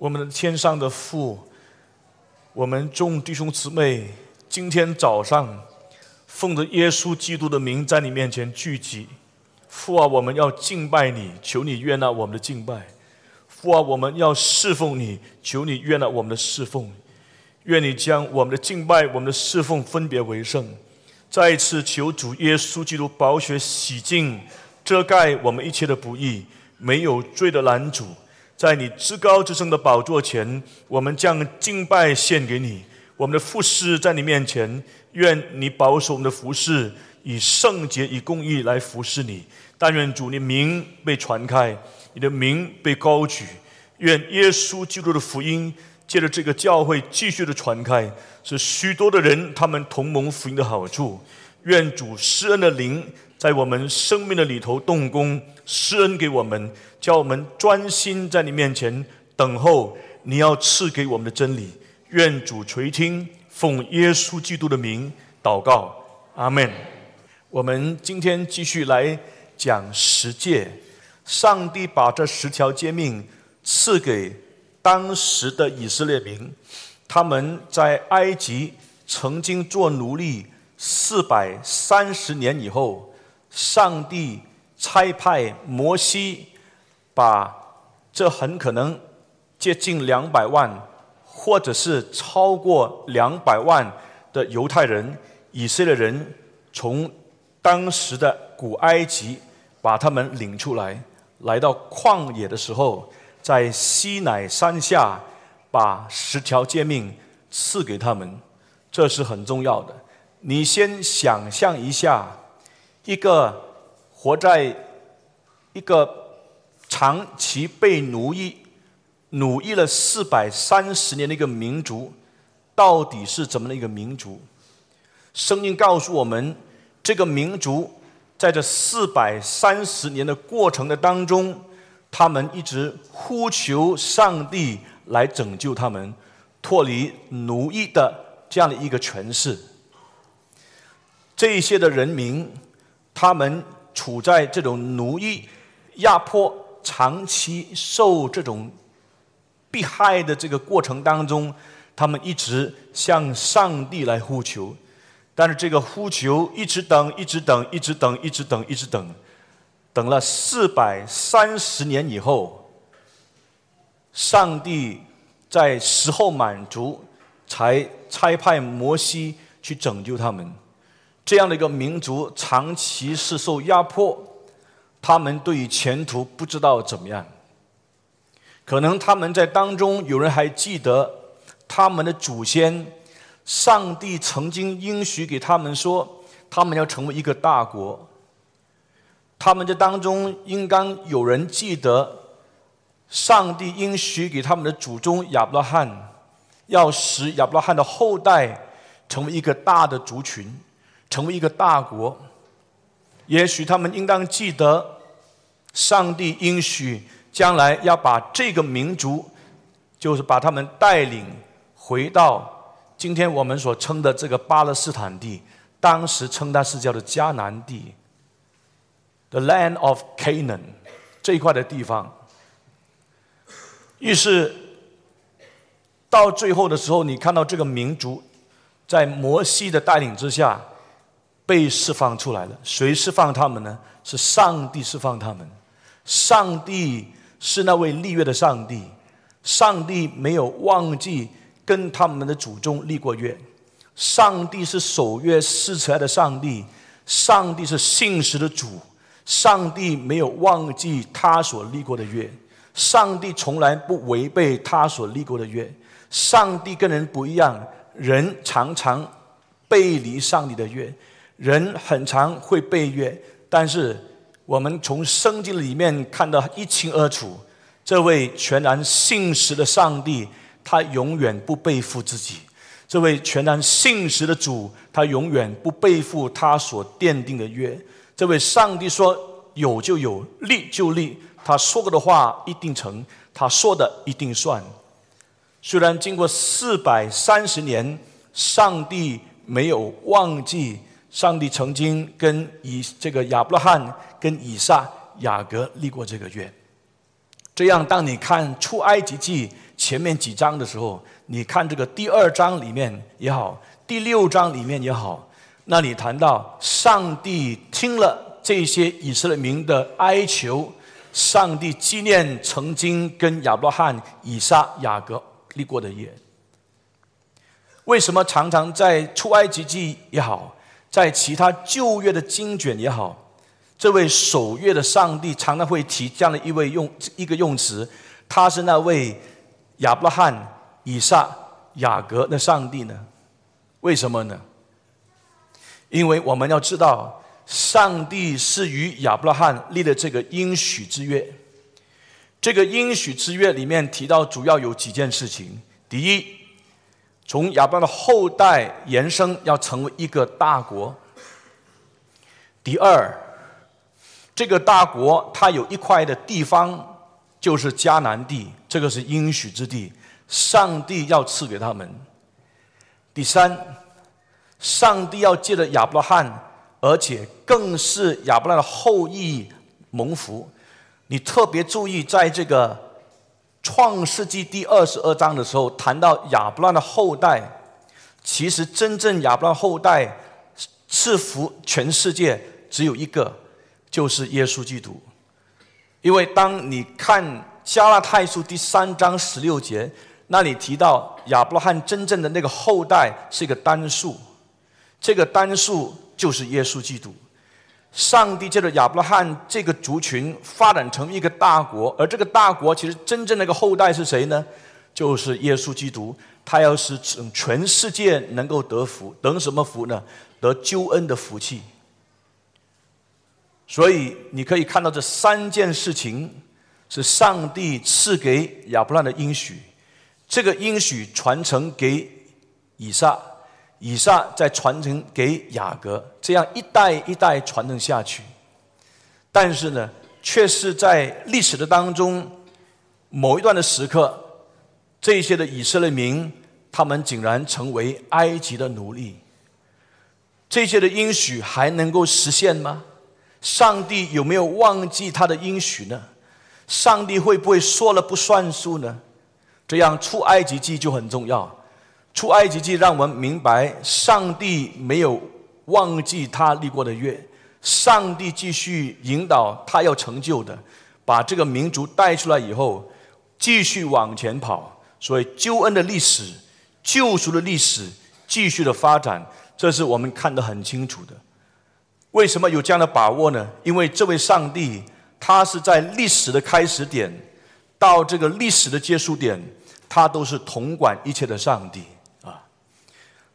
我们的天上的父，我们众弟兄姊妹，今天早上奉着耶稣基督的名在你面前聚集。父啊，我们要敬拜你，求你悦纳我们的敬拜。父啊，我们要侍奉你，求你悦纳我们的侍奉。愿你将我们的敬拜、我们的侍奉分别为圣。再一次求主耶稣基督宝血洗净、遮盖我们一切的不义，没有罪的拦阻。在你至高至圣的宝座前，我们将敬拜献给你。我们的服侍在你面前，愿你保守我们的服侍，以圣洁、以公义来服侍你。但愿主你名被传开，你的名被高举。愿耶稣基督的福音借着这个教会继续的传开，使许多的人他们同盟福音的好处。愿主施恩的灵在我们生命的里头动工，施恩给我们。叫我们专心在你面前等候，你要赐给我们的真理。愿主垂听，奉耶稣基督的名祷告，阿门。我们今天继续来讲十诫。上帝把这十条诫命赐给当时的以色列民，他们在埃及曾经做奴隶四百三十年以后，上帝差派摩西。把这很可能接近两百万，或者是超过两百万的犹太人、以色列人，从当时的古埃及把他们领出来，来到旷野的时候，在西乃山下把十条诫命赐给他们，这是很重要的。你先想象一下，一个活在一个。长期被奴役、奴役了四百三十年的一个民族，到底是怎么的一个民族？圣经告诉我们，这个民族在这四百三十年的过程的当中，他们一直呼求上帝来拯救他们，脱离奴役的这样的一个权势。这一些的人民，他们处在这种奴役、压迫。长期受这种迫害的这个过程当中，他们一直向上帝来呼求，但是这个呼求一直等，一直等，一直等，一直等，一直等，等了四百三十年以后，上帝在时候满足，才差派摩西去拯救他们。这样的一个民族，长期是受压迫。他们对于前途不知道怎么样，可能他们在当中有人还记得他们的祖先，上帝曾经应许给他们说，他们要成为一个大国。他们在当中应当有人记得，上帝应许给他们的祖宗亚伯拉罕，要使亚伯拉罕的后代成为一个大的族群，成为一个大国。也许他们应当记得，上帝应许将来要把这个民族，就是把他们带领回到今天我们所称的这个巴勒斯坦地，当时称它是叫做迦南地，the land of Canaan 这一块的地方。于是到最后的时候，你看到这个民族在摩西的带领之下。被释放出来了，谁释放他们呢？是上帝释放他们。上帝是那位立约的上帝，上帝没有忘记跟他们的祖宗立过约。上帝是守约施慈爱的上帝，上帝是信实的主，上帝没有忘记他所立过的约，上帝从来不违背他所立过的约。上帝跟人不一样，人常常背离上帝的约。人很常会背约，但是我们从圣经里面看得一清二楚，这位全然信实的上帝，他永远不背负自己；这位全然信实的主，他永远不背负他所奠定的约。这位上帝说有就有，立就立，他说过的话一定成，他说的一定算。虽然经过四百三十年，上帝没有忘记。上帝曾经跟以这个亚伯拉罕、跟以撒、雅各立过这个约。这样，当你看出埃及记前。面几章的时候，你看这个第二章里面也好，第六章里面也好，那里谈到上帝听了这些以色列民的哀求，上帝纪念曾经跟亚伯拉罕、以撒、雅各立过的约。为什么常常在出埃及记也好，在其他旧约的经卷也好，这位守约的上帝常常会提这样的一位用一个用词，他是那位亚伯拉罕、以撒、雅各的上帝呢？为什么呢？因为我们要知道，上帝是与亚伯拉罕立的这个应许之约。这个应许之约里面提到主要有几件事情：第一。从亚伯拉的后代延伸，要成为一个大国。第二，这个大国它有一块的地方，就是迦南地，这个是应许之地，上帝要赐给他们。第三，上帝要借着亚伯拉罕，而且更是亚伯拉的后裔蒙福。你特别注意，在这个。创世纪第二十二章的时候，谈到亚伯拉罕的后代，其实真正亚伯拉罕后代赐福全世界只有一个，就是耶稣基督。因为当你看加拉太书第三章十六节，那里提到亚伯拉罕真正的那个后代是一个单数，这个单数就是耶稣基督。上帝借着亚伯拉罕这个族群发展成一个大国，而这个大国其实真正那个后代是谁呢？就是耶稣基督，他要使全世界能够得福，得什么福呢？得救恩的福气。所以你可以看到这三件事情是上帝赐给亚伯拉罕的应许，这个应许传承给以撒。以撒再传承给雅各，这样一代一代传承下去。但是呢，却是在历史的当中某一段的时刻，这些的以色列民，他们竟然成为埃及的奴隶。这些的应许还能够实现吗？上帝有没有忘记他的应许呢？上帝会不会说了不算数呢？这样出埃及记就很重要。出埃及记让我们明白，上帝没有忘记他立过的约，上帝继续引导他要成就的，把这个民族带出来以后，继续往前跑。所以救恩的历史、救赎的历史继续的发展，这是我们看得很清楚的。为什么有这样的把握呢？因为这位上帝，他是在历史的开始点到这个历史的结束点，他都是统管一切的上帝。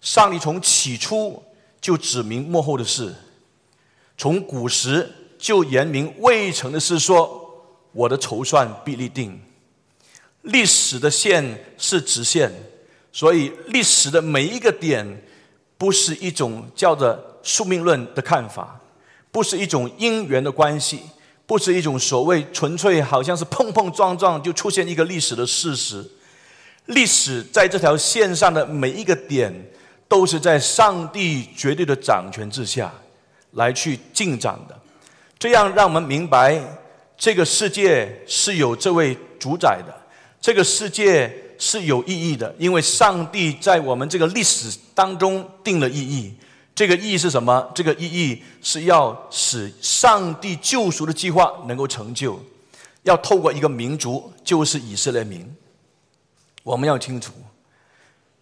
上帝从起初就指明幕后的事，从古时就言明未成的事，说我的筹算必立定。历史的线是直线，所以历史的每一个点，不是一种叫做宿命论的看法，不是一种因缘的关系，不是一种所谓纯粹好像是碰碰撞撞就出现一个历史的事实。历史在这条线上的每一个点。都是在上帝绝对的掌权之下来去进展的，这样让我们明白这个世界是有这位主宰的，这个世界是有意义的，因为上帝在我们这个历史当中定了意义。这个意义是什么？这个意义是要使上帝救赎的计划能够成就，要透过一个民族，就是以色列民。我们要清楚。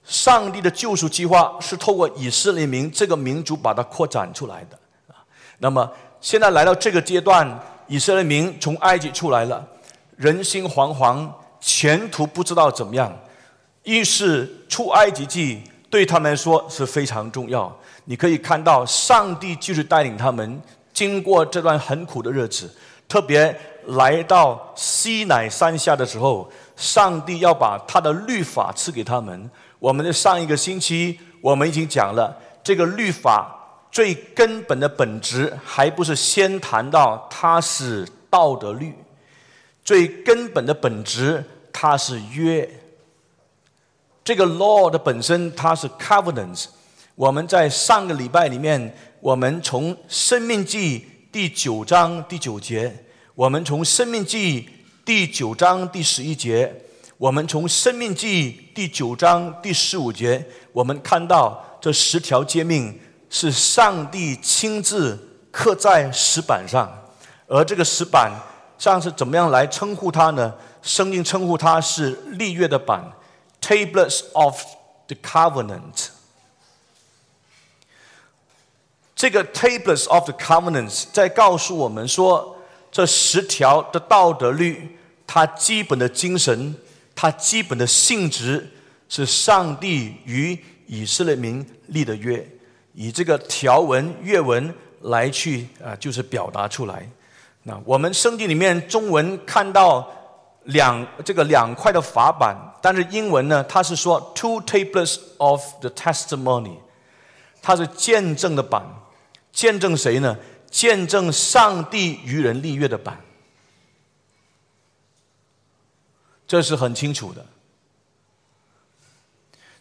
上帝的救赎计划是透过以色列民这个民族把它扩展出来的啊。那么现在来到这个阶段，以色列民从埃及出来了，人心惶惶，前途不知道怎么样。于是出埃及记对他们来说是非常重要。你可以看到，上帝就是带领他们经过这段很苦的日子，特别来到西乃山下的时候，上帝要把他的律法赐给他们。我们的上一个星期，我们已经讲了这个律法最根本的本质，还不是先谈到它是道德律，最根本的本质它是约。这个 law 的本身它是 covenant。我们在上个礼拜里面，我们从生命记第九章第九节，我们从生命记第九章第十一节。我们从《生命记》第九章第十五节，我们看到这十条诫命是上帝亲自刻在石板上，而这个石板上是怎么样来称呼它呢？圣经称呼它是立约的板，Tables of the Covenant）。这个 Tables of the Covenant 在告诉我们说，这十条的道德律，它基本的精神。它基本的性质是上帝与以色列民立的约，以这个条文、约文来去啊，就是表达出来。那我们圣经里面中文看到两这个两块的法板，但是英文呢，它是说 two tables of the testimony，它是见证的板，见证谁呢？见证上帝与人立约的板。这是很清楚的。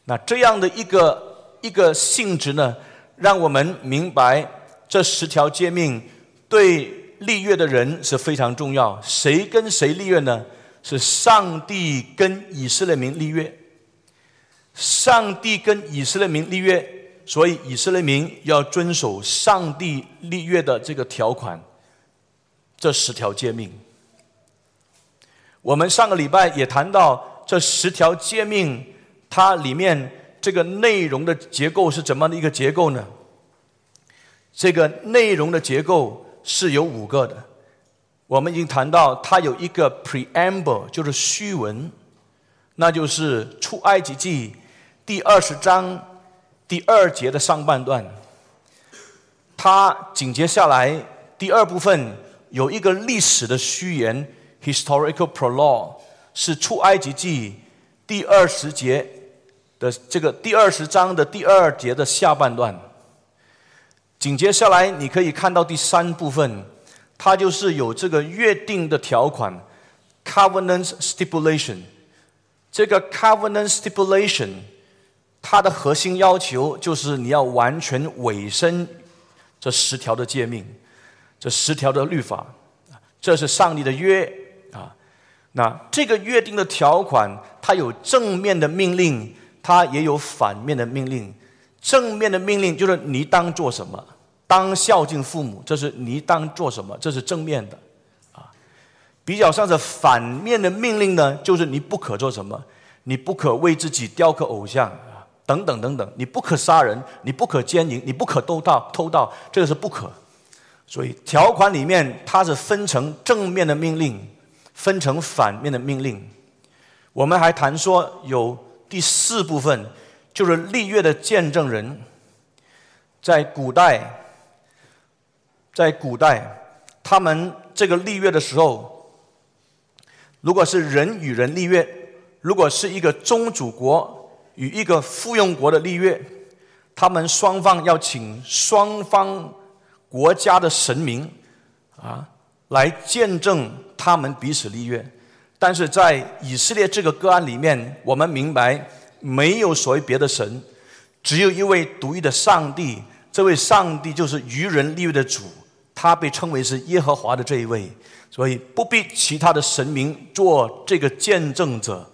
那这样的一个一个性质呢，让我们明白这十条诫命对立约的人是非常重要。谁跟谁立约呢？是上帝跟以色列民立约。上帝跟以色列民立约，所以以色列民要遵守上帝立约的这个条款，这十条诫命。我们上个礼拜也谈到这十条诫命，它里面这个内容的结构是怎么样的一个结构呢？这个内容的结构是有五个的。我们已经谈到，它有一个 preamble，就是虚文，那就是出埃及记第二十章第二节的上半段。它紧接下来第二部分有一个历史的虚言。Historical prologue 是出埃及记第二十节的这个第二十章的第二节的下半段。紧接下来，你可以看到第三部分，它就是有这个约定的条款 （Covenant Stipulation）。这个 Covenant Stipulation，它的核心要求就是你要完全委身这十条的诫命，这十条的律法，这是上帝的约。那这个约定的条款，它有正面的命令，它也有反面的命令。正面的命令就是你当做什么，当孝敬父母，这是你当做什么，这是正面的，啊。比较像是反面的命令呢，就是你不可做什么，你不可为自己雕刻偶像啊，等等等等，你不可杀人，你不可奸淫，你不可偷盗，偷盗这个是不可。所以条款里面它是分成正面的命令。分成反面的命令，我们还谈说有第四部分，就是立约的见证人。在古代，在古代，他们这个立约的时候，如果是人与人立约，如果是一个宗主国与一个附庸国的立约，他们双方要请双方国家的神明啊来见证。他们彼此立约，但是在以色列这个个案里面，我们明白没有所谓别的神，只有一位独一的上帝。这位上帝就是愚人立约的主，他被称为是耶和华的这一位，所以不必其他的神明做这个见证者，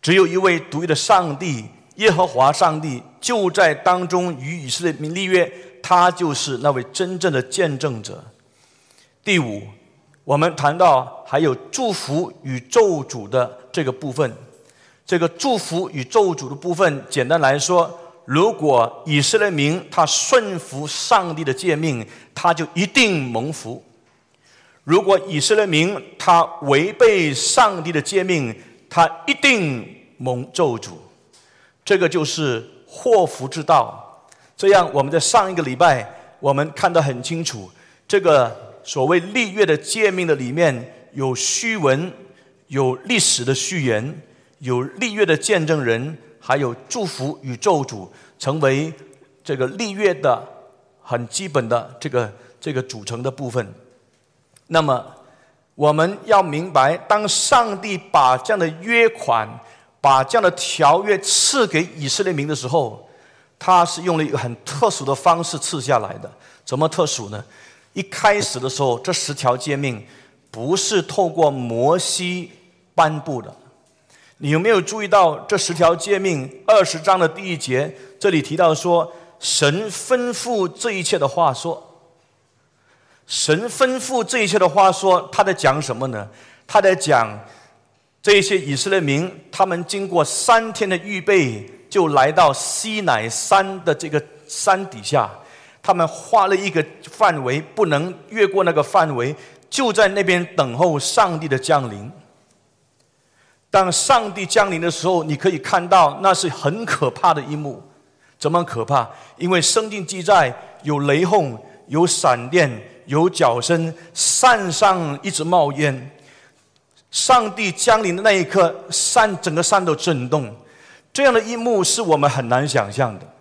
只有一位独一的上帝耶和华上帝就在当中与以色列民立约，他就是那位真正的见证者。第五。我们谈到还有祝福与咒诅的这个部分，这个祝福与咒诅的部分，简单来说，如果以色列民他顺服上帝的诫命，他就一定蒙福；如果以色列民他违背上帝的诫命，他一定蒙咒诅。这个就是祸福之道。这样，我们在上一个礼拜，我们看得很清楚，这个。所谓立约的诫命的里面有虚文，有历史的序言，有立约的见证人，还有祝福与咒诅，成为这个立约的很基本的这个这个组成的部分。那么我们要明白，当上帝把这样的约款、把这样的条约赐给以色列民的时候，他是用了一个很特殊的方式赐下来的。怎么特殊呢？一开始的时候，这十条诫命不是透过摩西颁布的，你有没有注意到这十条诫命二十章的第一节？这里提到说，神吩咐这一切的话说。神吩咐这一切的话说，他在讲什么呢？他在讲这些以色列民，他们经过三天的预备，就来到西乃山的这个山底下。他们画了一个范围，不能越过那个范围，就在那边等候上帝的降临。当上帝降临的时候，你可以看到那是很可怕的一幕。怎么可怕？因为圣经记载有雷轰，有闪电。有脚声，山上一直冒烟。上帝降临的那一刻，山整个山都震动。这样的一幕是我们很难想象的。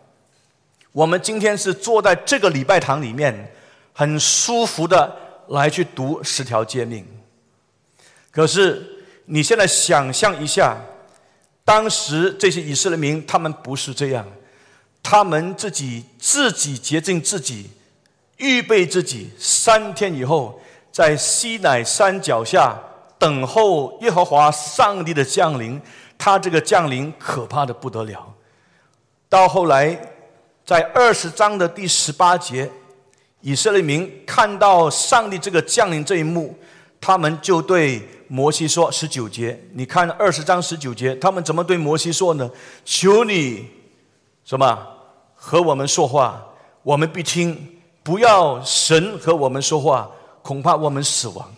我们今天是坐在这个礼拜堂里面，很舒服的来去读十条诫命。可是你现在想象一下，当时这些以色列民，他们不是这样，他们自己自己洁净自己。预备自己，三天以后，在西乃山脚下等候耶和华上帝的降临。他这个降临可怕的不得了。到后来，在二十章的第十八节，以色列民看到上帝这个降临这一幕，他们就对摩西说：“十九节，你看二十章十九节，他们怎么对摩西说呢？求你什么和我们说话，我们必听。”不要神和我们说话，恐怕我们死亡。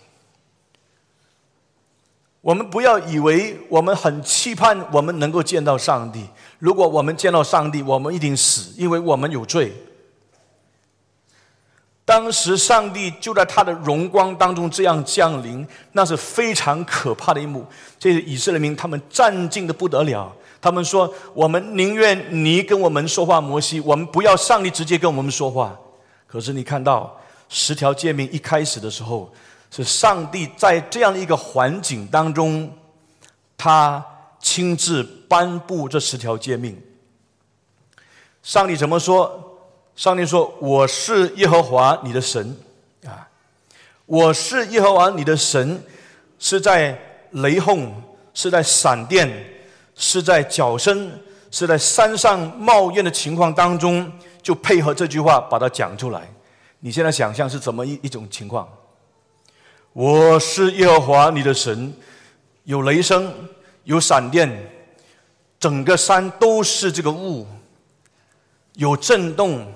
我们不要以为我们很期盼我们能够见到上帝。如果我们见到上帝，我们一定死，因为我们有罪。当时上帝就在他的荣光当中这样降临，那是非常可怕的一幕。这些以色列民他们战兢的不得了，他们说：“我们宁愿你跟我们说话，摩西，我们不要上帝直接跟我们说话。”可是你看到十条诫命一开始的时候，是上帝在这样一个环境当中，他亲自颁布这十条诫命。上帝怎么说？上帝说：“我是耶和华你的神啊，我是耶和华你的神，是在雷轰，是在闪电，是在脚声，是在山上冒烟的情况当中。”就配合这句话把它讲出来。你现在想象是怎么一一种情况？我是耶和华你的神，有雷声，有闪电，整个山都是这个雾，有震动。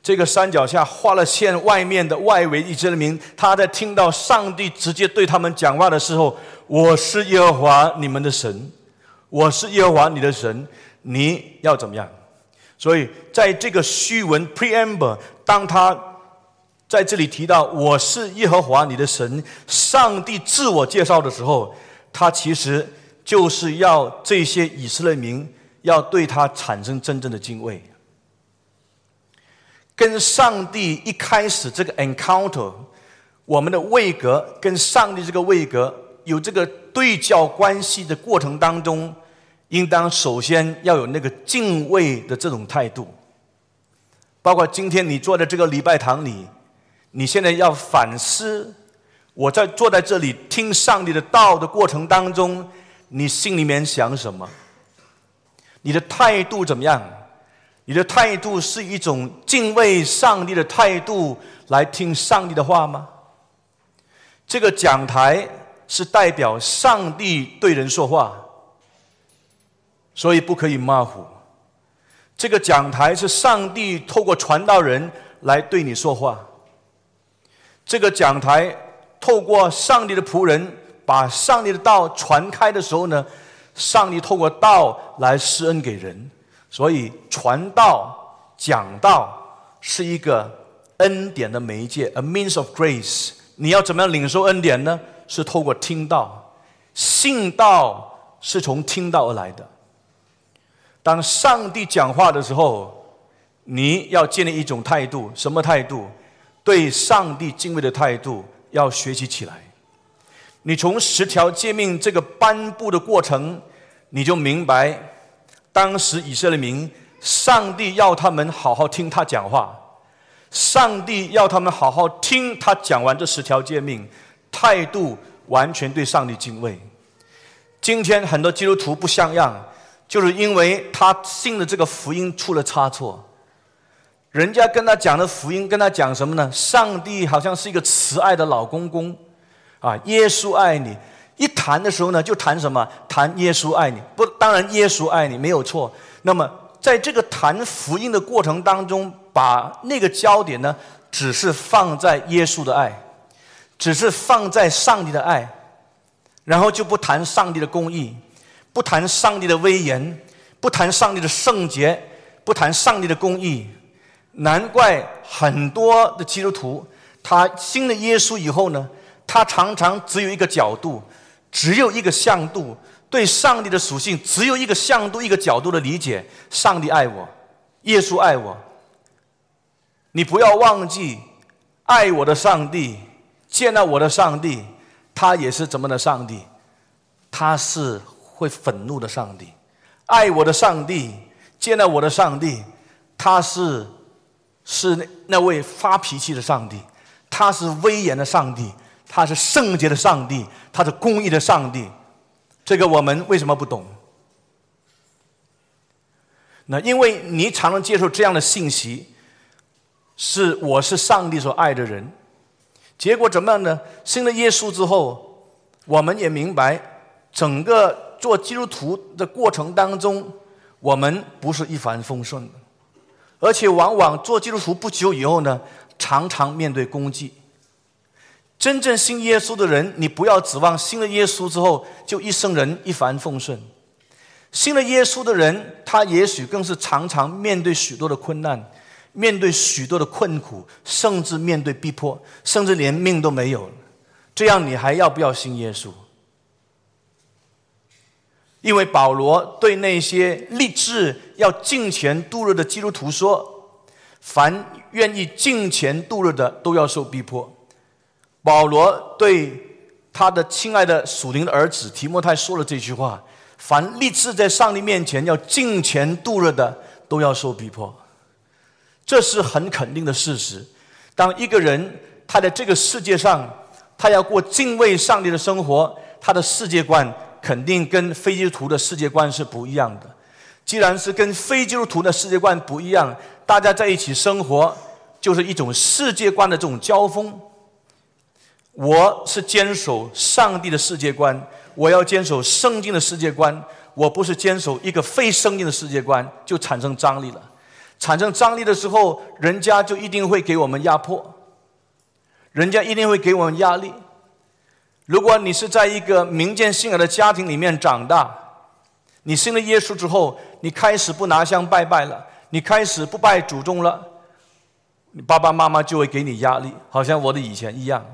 这个山脚下画了线，外面的外围一列民，他在听到上帝直接对他们讲话的时候，我是耶和华你们的神，我是耶和华你的神，你要怎么样？所以，在这个虚文 preamble，当他在这里提到“我是耶和华你的神”，上帝自我介绍的时候，他其实就是要这些以色列民要对他产生真正的敬畏。跟上帝一开始这个 encounter，我们的位格跟上帝这个位格有这个对角关系的过程当中。应当首先要有那个敬畏的这种态度，包括今天你坐在这个礼拜堂里，你现在要反思，我在坐在这里听上帝的道的过程当中，你心里面想什么？你的态度怎么样？你的态度是一种敬畏上帝的态度来听上帝的话吗？这个讲台是代表上帝对人说话。所以不可以马虎。这个讲台是上帝透过传道人来对你说话。这个讲台透过上帝的仆人把上帝的道传开的时候呢，上帝透过道来施恩给人。所以传道、讲道是一个恩典的媒介，a means of grace。你要怎么样领受恩典呢？是透过听道，信道是从听道而来的。当上帝讲话的时候，你要建立一种态度，什么态度？对上帝敬畏的态度，要学习起来。你从十条诫命这个颁布的过程，你就明白，当时以色列民，上帝要他们好好听他讲话，上帝要他们好好听他讲完这十条诫命，态度完全对上帝敬畏。今天很多基督徒不像样，就是因为他信的这个福音出了差错。人家跟他讲的福音，跟他讲什么呢？上帝好像是一个慈爱的老公公，啊，耶稣爱你。一谈的时候呢，就谈什么？谈耶稣爱你。不，当然耶稣爱你没有错。那么在这个谈福音的过程当中，把那个焦点呢，只是放在耶稣的爱，只是放在上帝的爱，然后就不谈上帝的公义，不谈上帝的威严，不谈上帝的圣洁，不谈上帝的公义。难怪很多的基督徒，他信了耶稣以后呢，他常常只有一个角度。只有一个向度，对上帝的属性只有一个向度、一个角度的理解。上帝爱我，耶稣爱我。你不要忘记，爱我的上帝，见到我的上帝，他也是怎么的上帝？他是会愤怒的上帝。爱我的上帝，见到我的上帝，他是是那那位发脾气的上帝，他是威严的上帝。他是圣洁的上帝，他是公义的上帝，这个我们为什么不懂？那因为你常常接受这样的信息，是我是上帝所爱的人，结果怎么样呢？信了耶稣之后，我们也明白，整个做基督徒的过程当中，我们不是一帆风顺的，而且往往做基督徒不久以后呢，常常面对攻击。真正信耶稣的人，你不要指望信了耶稣之后就一生人一帆风顺。信了耶稣的人，他也许更是常常面对许多的困难，面对许多的困苦，甚至面对逼迫，甚至连命都没有。这样你还要不要信耶稣？因为保罗对那些立志要敬钱度日的基督徒说：“凡愿意敬钱度日的，都要受逼迫。”保罗对他的亲爱的属灵的儿子提摩太说了这句话：“凡立志在上帝面前要敬虔度日的，都要受逼迫。”这是很肯定的事实。当一个人他在这个世界上，他要过敬畏上帝的生活，他的世界观肯定跟非基督徒的世界观是不一样的。既然是跟非基督徒的世界观不一样，大家在一起生活就是一种世界观的这种交锋。我是坚守上帝的世界观，我要坚守圣经的世界观。我不是坚守一个非圣经的世界观，就产生张力了。产生张力的时候，人家就一定会给我们压迫，人家一定会给我们压力。如果你是在一个民间信仰的家庭里面长大，你信了耶稣之后，你开始不拿香拜拜了，你开始不拜祖宗了，你爸爸妈妈就会给你压力，好像我的以前一样。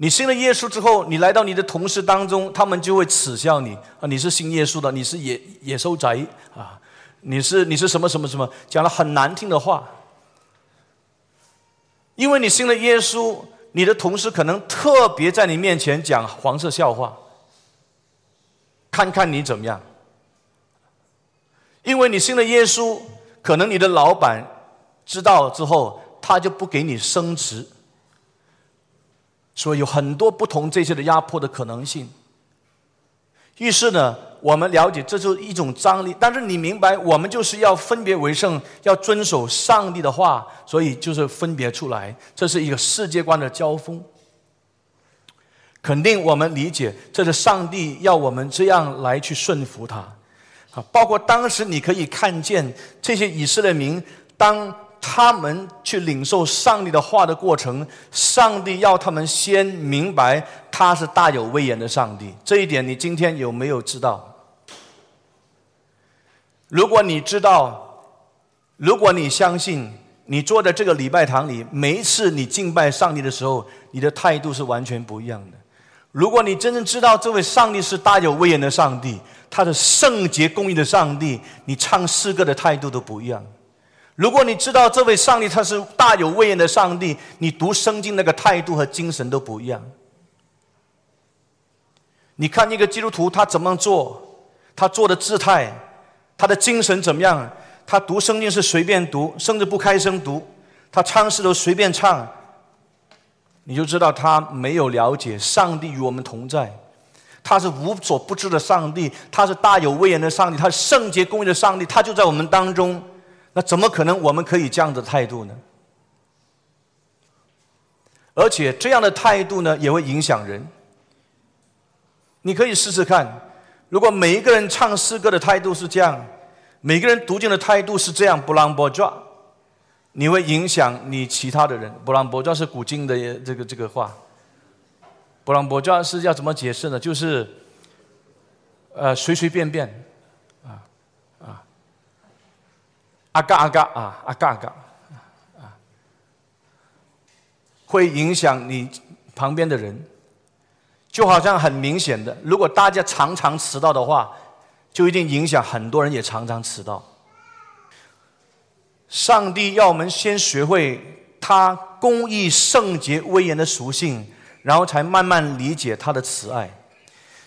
你信了耶稣之后，你来到你的同事当中，他们就会耻笑你啊！你是信耶稣的，你是野野兽宅啊！你是你是什么什么什么？讲了很难听的话。因为你信了耶稣，你的同事可能特别在你面前讲黄色笑话，看看你怎么样。因为你信了耶稣，可能你的老板知道之后，他就不给你升职。所以有很多不同这些的压迫的可能性。于是呢，我们了解这就是一种张力。但是你明白，我们就是要分别为圣，要遵守上帝的话，所以就是分别出来。这是一个世界观的交锋。肯定我们理解，这是上帝要我们这样来去顺服他。啊，包括当时你可以看见这些以色列民当。他们去领受上帝的话的过程，上帝要他们先明白他是大有威严的上帝。这一点，你今天有没有知道？如果你知道，如果你相信，你坐在这个礼拜堂里，每一次你敬拜上帝的时候，你的态度是完全不一样的。如果你真正知道这位上帝是大有威严的上帝，他是圣洁公义的上帝，你唱诗歌的态度都不一样。如果你知道这位上帝他是大有威严的上帝，你读圣经那个态度和精神都不一样。你看一个基督徒他怎么做，他做的姿态，他的精神怎么样？他读圣经是随便读，甚至不开声读，他唱诗都随便唱，你就知道他没有了解上帝与我们同在。他是无所不知的上帝，他是大有威严的上帝，他是圣洁公义的上帝，他就在我们当中。那怎么可能我们可以这样的态度呢？而且这样的态度呢，也会影响人。你可以试试看，如果每一个人唱诗歌的态度是这样，每个人读经的态度是这样，不让波抓，你会影响你其他的人。不让波抓是古今的这个这个话。不让波抓是要怎么解释呢？就是，呃，随随便便，啊啊，阿嘎阿嘎啊，阿嘎阿嘎，啊，会影响你旁边的人。就好像很明显的，如果大家常常迟到的话，就一定影响很多人也常常迟到。上帝要我们先学会他公义、圣洁、威严的属性，然后才慢慢理解他的慈爱。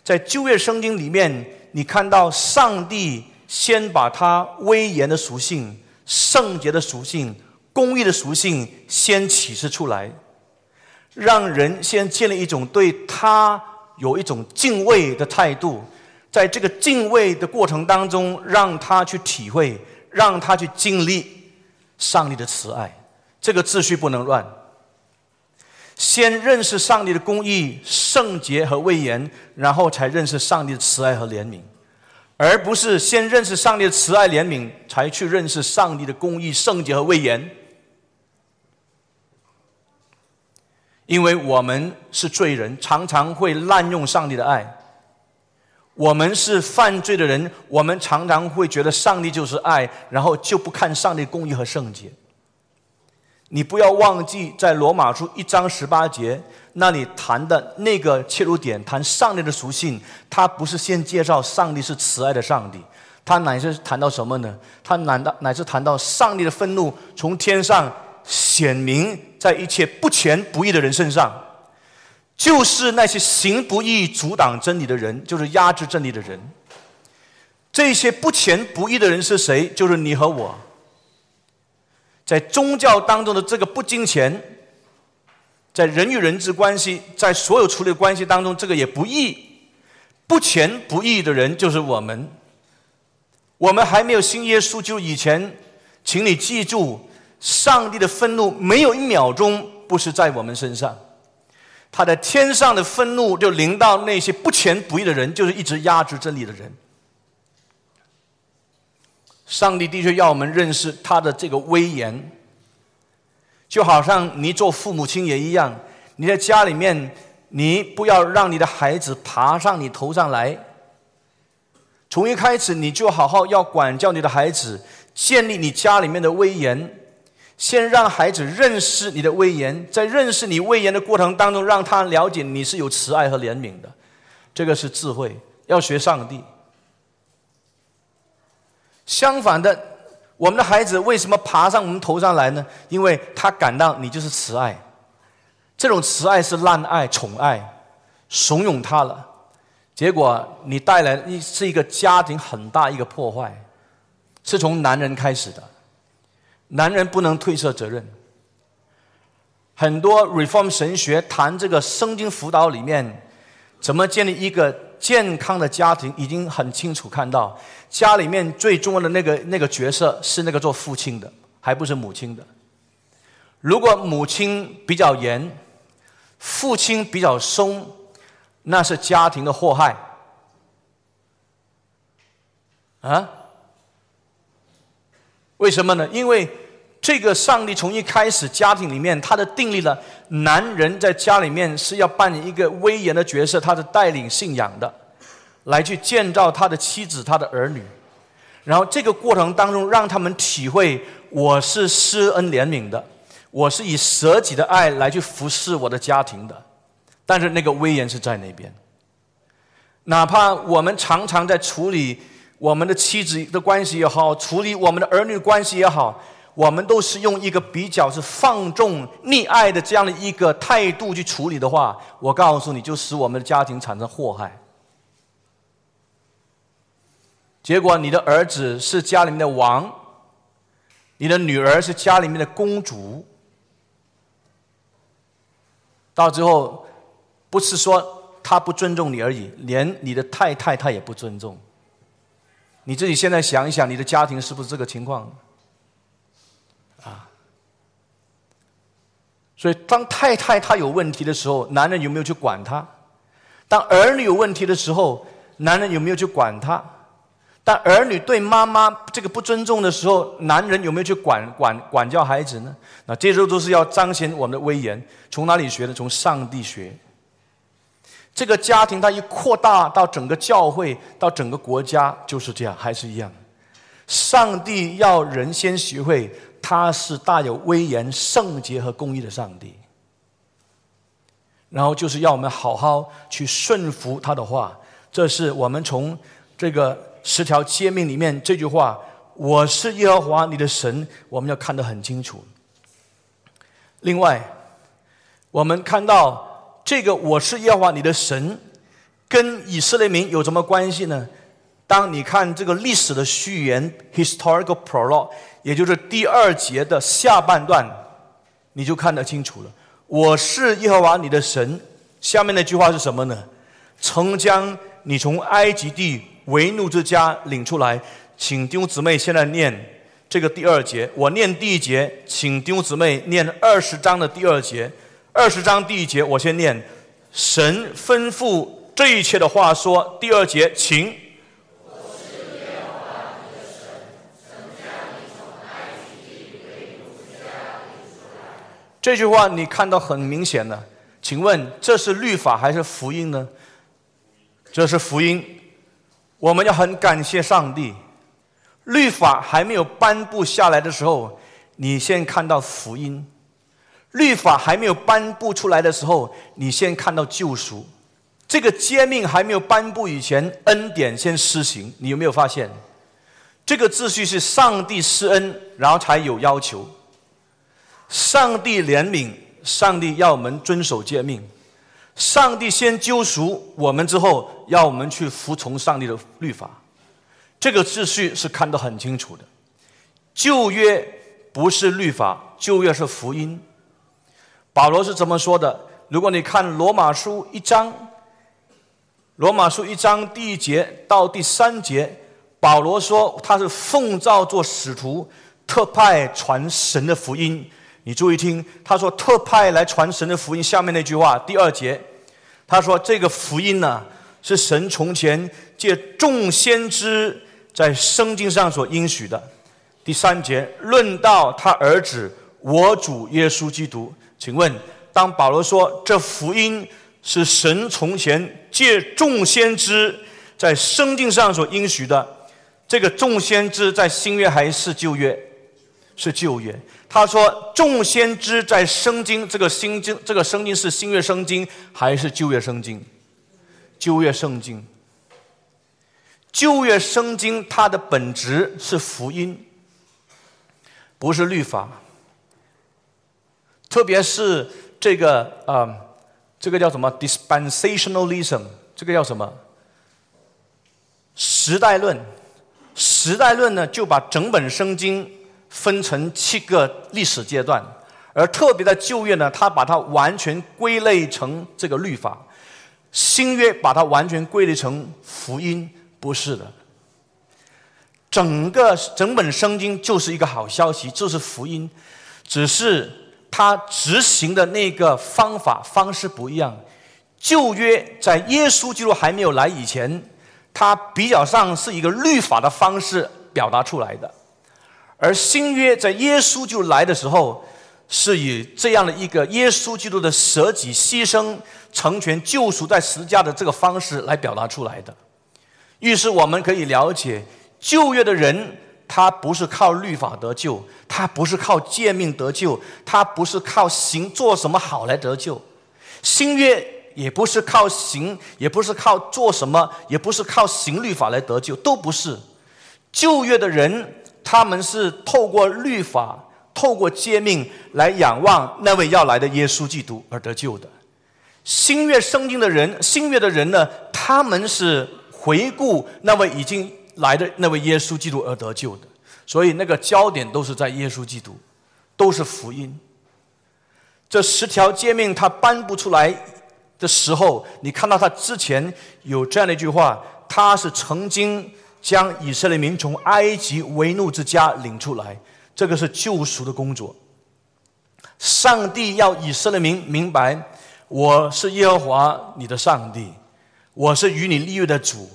在旧约圣经里面，你看到上帝先把他威严的属性、圣洁的属性、公义的属性先启示出来。让人先建立一种对他有一种敬畏的态度，在这个敬畏的过程当中，让他去体会，让他去经历上帝的慈爱。这个秩序不能乱。先认识上帝的公义、圣洁和威严，然后才认识上帝的慈爱和怜悯，而不是先认识上帝的慈爱怜悯，才去认识上帝的公义、圣洁和威严。因为我们是罪人，常常会滥用上帝的爱。我们是犯罪的人，我们常常会觉得上帝就是爱，然后就不看上帝公义和圣洁。你不要忘记，在罗马书一章十八节那里谈的那个切入点，谈上帝的属性，他不是先介绍上帝是慈爱的上帝，他乃是谈到什么呢？他难道乃是谈到上帝的愤怒从天上？显明在一切不前不义的人身上，就是那些行不义、阻挡真理的人，就是压制真理的人。这些不前不义的人是谁？就是你和我。在宗教当中的这个不金钱，在人与人之关系，在所有处理关系当中，这个也不义、不前不义的人就是我们。我们还没有信耶稣就以前，请你记住。上帝的愤怒没有一秒钟不是在我们身上，他的天上的愤怒就临到那些不前不义的人，就是一直压制真理的人。上帝的确要我们认识他的这个威严，就好像你做父母亲也一样，你在家里面，你不要让你的孩子爬上你头上来。从一开始，你就好好要管教你的孩子，建立你家里面的威严。先让孩子认识你的威严，在认识你威严的过程当中，让他了解你是有慈爱和怜悯的，这个是智慧。要学上帝。相反的，我们的孩子为什么爬上我们头上来呢？因为他感到你就是慈爱，这种慈爱是滥爱、宠爱、怂恿他了，结果你带来一是一个家庭很大一个破坏，是从男人开始的。男人不能推卸责任。很多 reform 神学谈这个圣经辅导里面，怎么建立一个健康的家庭，已经很清楚看到，家里面最重要的那个那个角色是那个做父亲的，还不是母亲的。如果母亲比较严，父亲比较松，那是家庭的祸害。啊？为什么呢？因为这个上帝从一开始家庭里面，他的定立了男人在家里面是要扮演一个威严的角色，他是带领信仰的，来去建造他的妻子、他的儿女。然后这个过程当中，让他们体会我是施恩怜悯的，我是以舍己的爱来去服侍我的家庭的。但是那个威严是在那边，哪怕我们常常在处理我们的妻子的关系也好，处理我们的儿女关系也好。我们都是用一个比较是放纵溺爱的这样的一个态度去处理的话，我告诉你就使我们的家庭产生祸害。结果你的儿子是家里面的王，你的女儿是家里面的公主，到最后不是说他不尊重你而已，连你的太太他也不尊重。你自己现在想一想，你的家庭是不是这个情况？啊，所以当太太她有问题的时候，男人有没有去管她？当儿女有问题的时候，男人有没有去管他？当儿女对妈妈这个不尊重的时候，男人有没有去管管管教孩子呢？那这些都是要彰显我们的威严。从哪里学的？从上帝学。这个家庭它一扩大到整个教会，到整个国家，就是这样，还是一样。上帝要人先学会，他是大有威严、圣洁和公义的上帝。然后就是要我们好好去顺服他的话，这是我们从这个十条诫命里面这句话“我是耶和华你的神”，我们要看得很清楚。另外，我们看到这个“我是耶和华你的神”跟以色列民有什么关系呢？当你看这个历史的序言 （historical prologue），也就是第二节的下半段，你就看得清楚了。我是耶和华你的神。下面那句话是什么呢？曾将你从埃及地为奴之家领出来，请弟兄姊妹现在念这个第二节。我念第一节，请弟兄姊妹念二十章的第二节。二十章第一节，我先念。神吩咐这一切的话说，第二节，请。这句话你看到很明显的，请问这是律法还是福音呢？这是福音，我们要很感谢上帝。律法还没有颁布下来的时候，你先看到福音；律法还没有颁布出来的时候，你先看到救赎。这个诫命还没有颁布以前，恩典先施行。你有没有发现？这个秩序是上帝施恩，然后才有要求。上帝怜悯，上帝要我们遵守诫命。上帝先救赎我们之后，要我们去服从上帝的律法。这个秩序是看得很清楚的。旧约不是律法，旧约是福音。保罗是怎么说的？如果你看罗马书一章，罗马书一章第一节到第三节，保罗说他是奉召做使徒，特派传神的福音。你注意听，他说特派来传神的福音。下面那句话，第二节，他说这个福音呢，是神从前借众先知在圣经上所应许的。第三节，论到他儿子我主耶稣基督。请问，当保罗说这福音是神从前借众先知在圣经上所应许的，这个众先知在新约还是旧约？是旧约。他说：“众先知在生经，这个新经，这个生经是新约生经还是旧约生经？旧约圣经。旧约圣经它的本质是福音，不是律法。特别是这个啊，这个叫什么 dispensationalism？这个叫什么？时代论。时代论呢，就把整本圣经。”分成七个历史阶段，而特别的旧约呢，它把它完全归类成这个律法；新约把它完全归类成福音，不是的。整个整本圣经就是一个好消息，就是福音，只是它执行的那个方法方式不一样。旧约在耶稣基督还没有来以前，它比较上是一个律法的方式表达出来的。而新约在耶稣就来的时候，是以这样的一个耶稣基督的舍己牺牲、成全救赎在十字架的这个方式来表达出来的。于是我们可以了解，旧约的人他不是靠律法得救，他不是靠诫命得救，他不是靠行做什么好来得救；新约也不是靠行，也不是靠做什么，也不是靠行律法来得救，都不是。旧约的人。他们是透过律法、透过诫命来仰望那位要来的耶稣基督而得救的。新约圣经的人，新约的人呢，他们是回顾那位已经来的那位耶稣基督而得救的。所以那个焦点都是在耶稣基督，都是福音。这十条诫命他颁布出来，的时候，你看到他之前有这样的一句话：他是曾经将以色列民从埃及为奴之家领出来，这个是救赎的工作。上帝要以色列民明白，我是耶和华你的上帝，我是与你立约的主，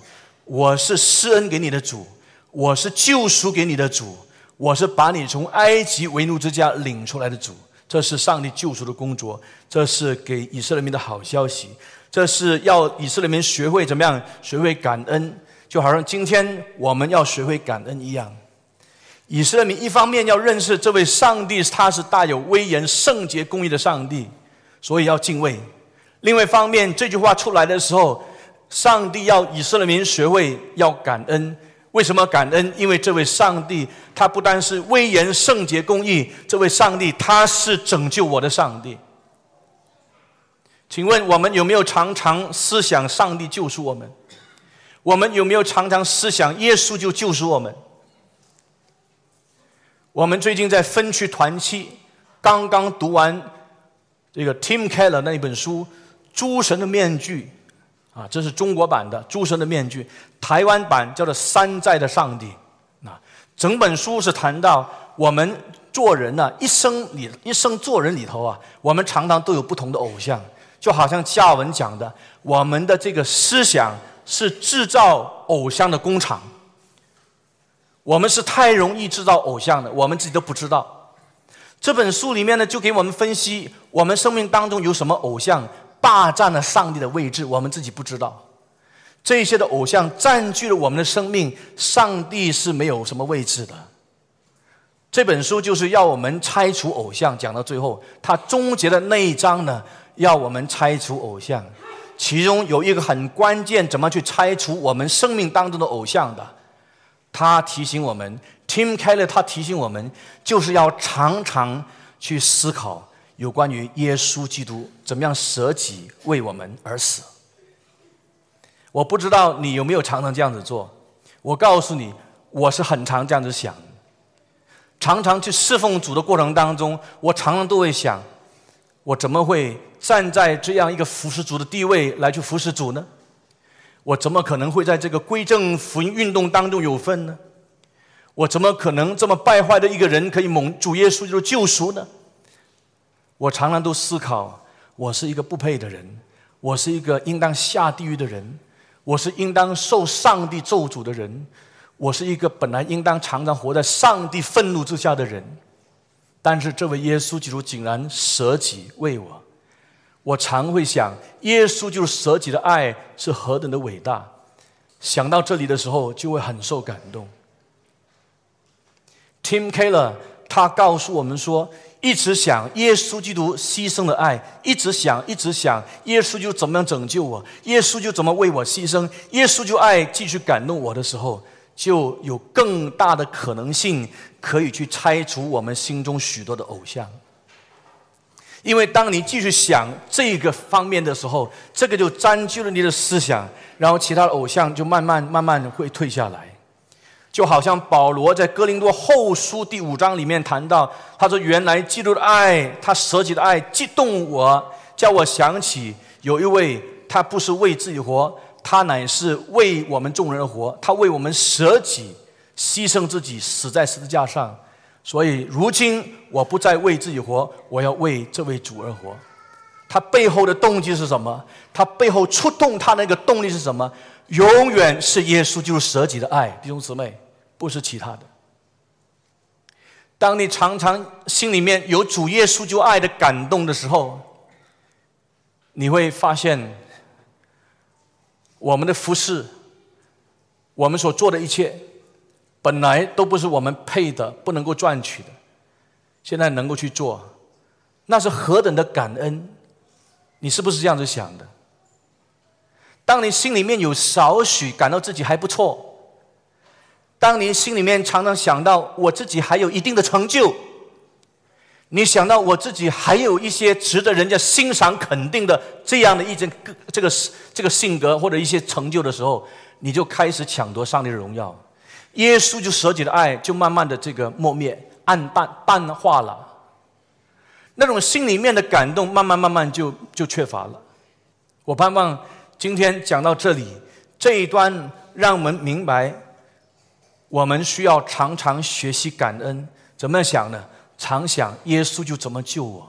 我是施恩给你的主，我是救赎给你的主，我是把你从埃及为奴之家领出来的主。这是上帝救赎的工作，这是给以色列民的好消息，这是要以色列民学会怎么样学会感恩，就好像今天我们要学会感恩一样。以色列民一方面要认识这位上帝，他是大有威严、圣洁、公义的上帝，所以要敬畏；另外一方面，这句话出来的时候，上帝要以色列民学会要感恩。为什么感恩？因为这位上帝，他不单是威严、圣洁、公义，这位上帝他是拯救我的上帝。请问我们有没有常常思想上帝救赎我们？我们有没有常常思想耶稣就救赎我们？我们最近在分区团契，刚刚读完这个 Tim Keller 那一本书《诸神的面具》，啊，这是中国版的《诸神的面具》，台湾版叫做《山寨的上帝》。啊，整本书是谈到我们做人呢，一生里一生做人里头啊，我们常常都有不同的偶像，就好像下文讲的，我们的这个思想是制造偶像的工厂。我们是太容易制造偶像的，我们自己都不知道。这本书里面呢，就给我们分析我们生命当中有什么偶像霸占了上帝的位置，我们自己不知道。这些的偶像占据了我们的生命，上帝是没有什么位置的。这本书就是要我们拆除偶像，讲到最后，它终结的那一章呢，要我们拆除偶像。其中有一个很关键，怎么去拆除我们生命当中的偶像的？他提醒我们，Tim Keller 他提醒我们，就是要常常去思考有关于耶稣基督怎么样舍己为我们而死。我不知道你有没有常常这样子做，我告诉你，我是很常这样子想。常常去侍奉主的过程当中，我常常都会想，我怎么会站在这样一个服侍主的地位来去服侍主呢？我怎么可能会在这个归正福音运动当中有份呢？我怎么可能这么败坏的一个人可以蒙主耶稣就是救赎呢？我常常都思考，我是一个不配的人，我是一个应当下地狱的人，我是应当受上帝咒诅的人，我是一个本来应当常常活在上帝愤怒之下的人，但是这位耶稣基督竟然舍己为我。我常会想，耶稣就是舍己的爱是何等的伟大。想到这里的时候，就会很受感动。Tim Keller 他告诉我们说，一直想耶稣基督牺牲的爱，一直想，一直想耶稣就怎么样拯救我，耶稣就怎么为我牺牲，耶稣就爱继续感动我的时候，就有更大的可能性可以去拆除我们心中许多的偶像。因为当你继续想这个方面的时候，这个就占据了你的思想，然后其他的偶像就慢慢慢慢会退下来。就好像保罗在哥林多后书第五章里面谈到，他说：“原来基督的爱，他舍己的爱激动我，叫我想起有一位，他不是为自己活，他乃是为我们众人而活，他为我们舍己，牺牲自己，死在十字架上。”所以，如今我不再为自己活，我要为这位主而活。他背后的动机是什么？他背后触动他那个动力是什么？永远是耶稣就是舍己的爱，弟兄姊妹，不是其他的。当你常常心里面有主耶稣就爱的感动的时候，你会发现，我们的服饰，我们所做的一切。本来都不是我们配的，不能够赚取的，现在能够去做，那是何等的感恩！你是不是这样子想的？当你心里面有少许感到自己还不错，当你心里面常常想到我自己还有一定的成就，你想到我自己还有一些值得人家欣赏肯定的这样的一种这个这个性格或者一些成就的时候，你就开始抢夺上帝的荣耀。耶稣就舍己的爱就慢慢的这个磨灭、暗淡、淡化了，那种心里面的感动慢慢慢慢就就缺乏了。我盼望今天讲到这里这一段，让我们明白，我们需要常常学习感恩。怎么样想呢？常想耶稣就怎么救我，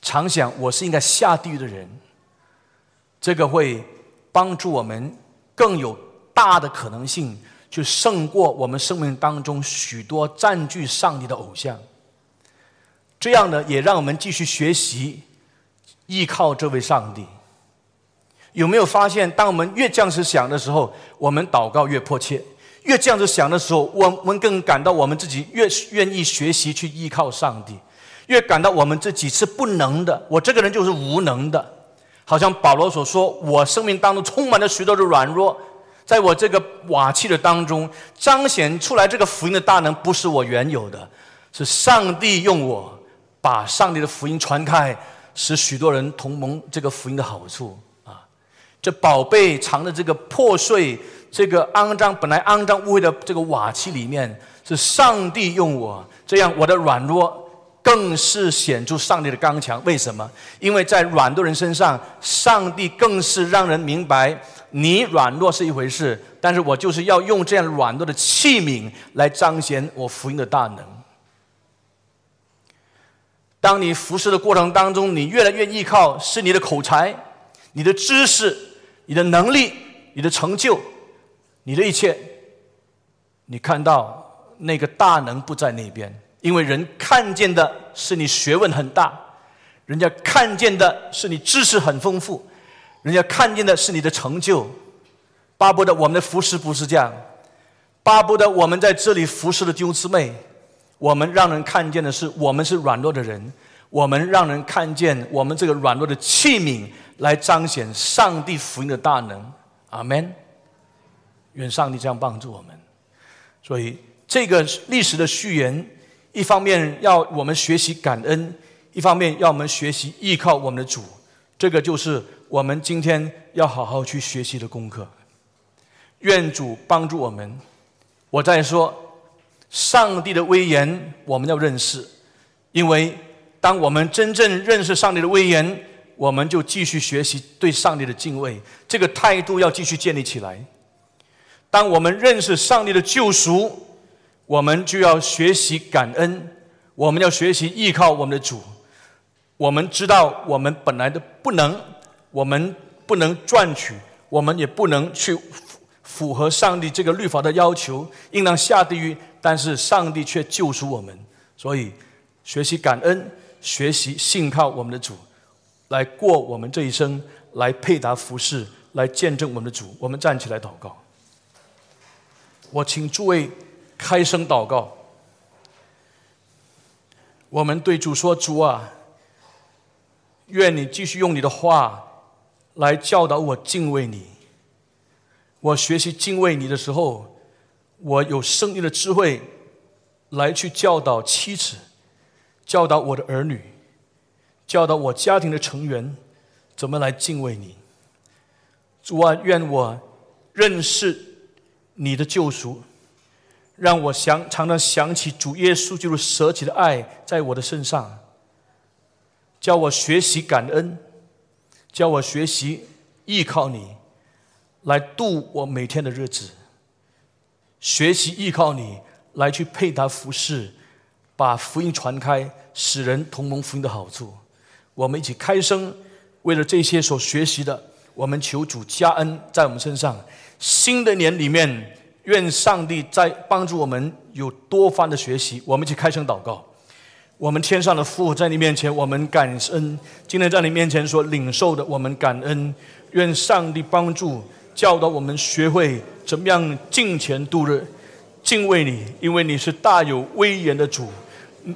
常想我是应该下地狱的人。这个会帮助我们更有大的可能性，就胜过我们生命当中许多占据上帝的偶像。这样呢，也让我们继续学习依靠这位上帝。有没有发现，当我们越这样子想的时候，我们祷告越迫切；越这样子想的时候，我们更感到我们自己越愿意学习去依靠上帝，越感到我们自己是不能的。我这个人就是无能的，好像保罗所说：“我生命当中充满了许多的软弱，在我这个瓦器的当中彰显出来这个福音的大能，不是我原有的，是上帝用我。”把上帝的福音传开，使许多人同盟这个福音的好处啊！这宝贝藏的这个破碎、这个肮脏、本来肮脏污秽的这个瓦器里面，是上帝用我，这样我的软弱更是显出上帝的刚强。为什么？因为在软弱人身上，上帝更是让人明白，你软弱是一回事，但是我就是要用这样软弱的器皿来彰显我福音的大能。当你服侍的过程当中，你越来越依靠是你的口才、你的知识、你的能力、你的成就、你的一切。你看到那个大能不在那边，因为人看见的是你学问很大，人家看见的是你知识很丰富，人家看见的是你的成就。巴不得我们的服侍不是这样，巴不得我们在这里服侍的弟兄姊妹。我们让人看见的是，我们是软弱的人。我们让人看见我们这个软弱的器皿，来彰显上帝福音的大能。阿门。愿上帝这样帮助我们。所以，这个历史的序言，一方面要我们学习感恩，一方面要我们学习依靠我们的主。这个就是我们今天要好好去学习的功课。愿主帮助我们。我再说。上帝的威严，我们要认识，因为当我们真正认识上帝的威严，我们就继续学习对上帝的敬畏，这个态度要继续建立起来。当我们认识上帝的救赎，我们就要学习感恩，我们要学习依靠我们的主。我们知道我们本来的不能，我们不能赚取，我们也不能去符合上帝这个律法的要求，应当下地狱。但是上帝却救赎我们，所以学习感恩，学习信靠我们的主，来过我们这一生，来配搭服饰，来见证我们的主。我们站起来祷告。我请诸位开声祷告。我们对主说：“主啊，愿你继续用你的话来教导我敬畏你。我学习敬畏你的时候。”我有生命的智慧，来去教导妻子，教导我的儿女，教导我家庭的成员，怎么来敬畏你。主啊，愿我认识你的救赎，让我想常常想起主耶稣就是舍己的爱在我的身上，教我学习感恩，教我学习依靠你，来度我每天的日子。学习依靠你来去配搭服饰，把福音传开，使人同盟福音的好处。我们一起开声，为了这些所学习的，我们求主加恩在我们身上。新的年里面，愿上帝在帮助我们有多番的学习。我们一起开声祷告。我们天上的父，在你面前，我们感恩。今天在你面前所领受的，我们感恩。愿上帝帮助。教导我们学会怎么样敬虔度日，敬畏你，因为你是大有威严的主。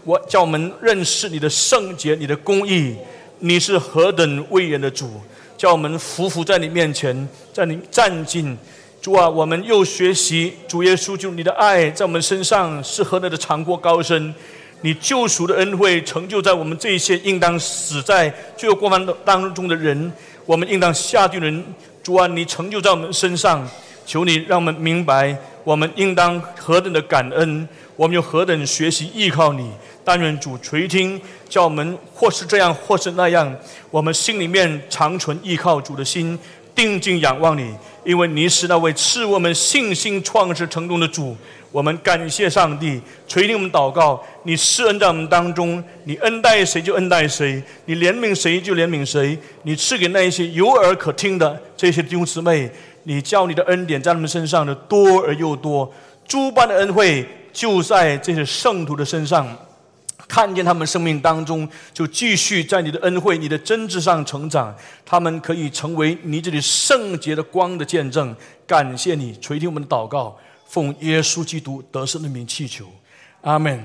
我叫我们认识你的圣洁、你的公义，你是何等威严的主。叫我们匍匐在你面前，在你站敬。主啊，我们又学习主耶稣，就你的爱在我们身上是何等的长阔高深。你救赎的恩惠成就在我们这一些应当死在罪恶过犯当中的人，我们应当下地人。主啊，你成就在我们身上，求你让我们明白，我们应当何等的感恩，我们又何等学习依靠你。但愿主垂听，叫我们或是这样，或是那样，我们心里面常存依靠主的心，定睛仰望你，因为你是那位赐我们信心创始成功的主。我们感谢上帝，垂听我们祷告。你施恩在我们当中，你恩待谁就恩待谁，你怜悯谁就怜悯谁。你赐给那一些有耳可听的这些弟兄姊妹，你叫你的恩典在他们身上的多而又多，诸般的恩惠就在这些圣徒的身上。看见他们生命当中，就继续在你的恩惠、你的真挚上成长。他们可以成为你这里圣洁的光的见证。感谢你垂听我们的祷告。奉耶稣基督得胜的名祈求，阿门。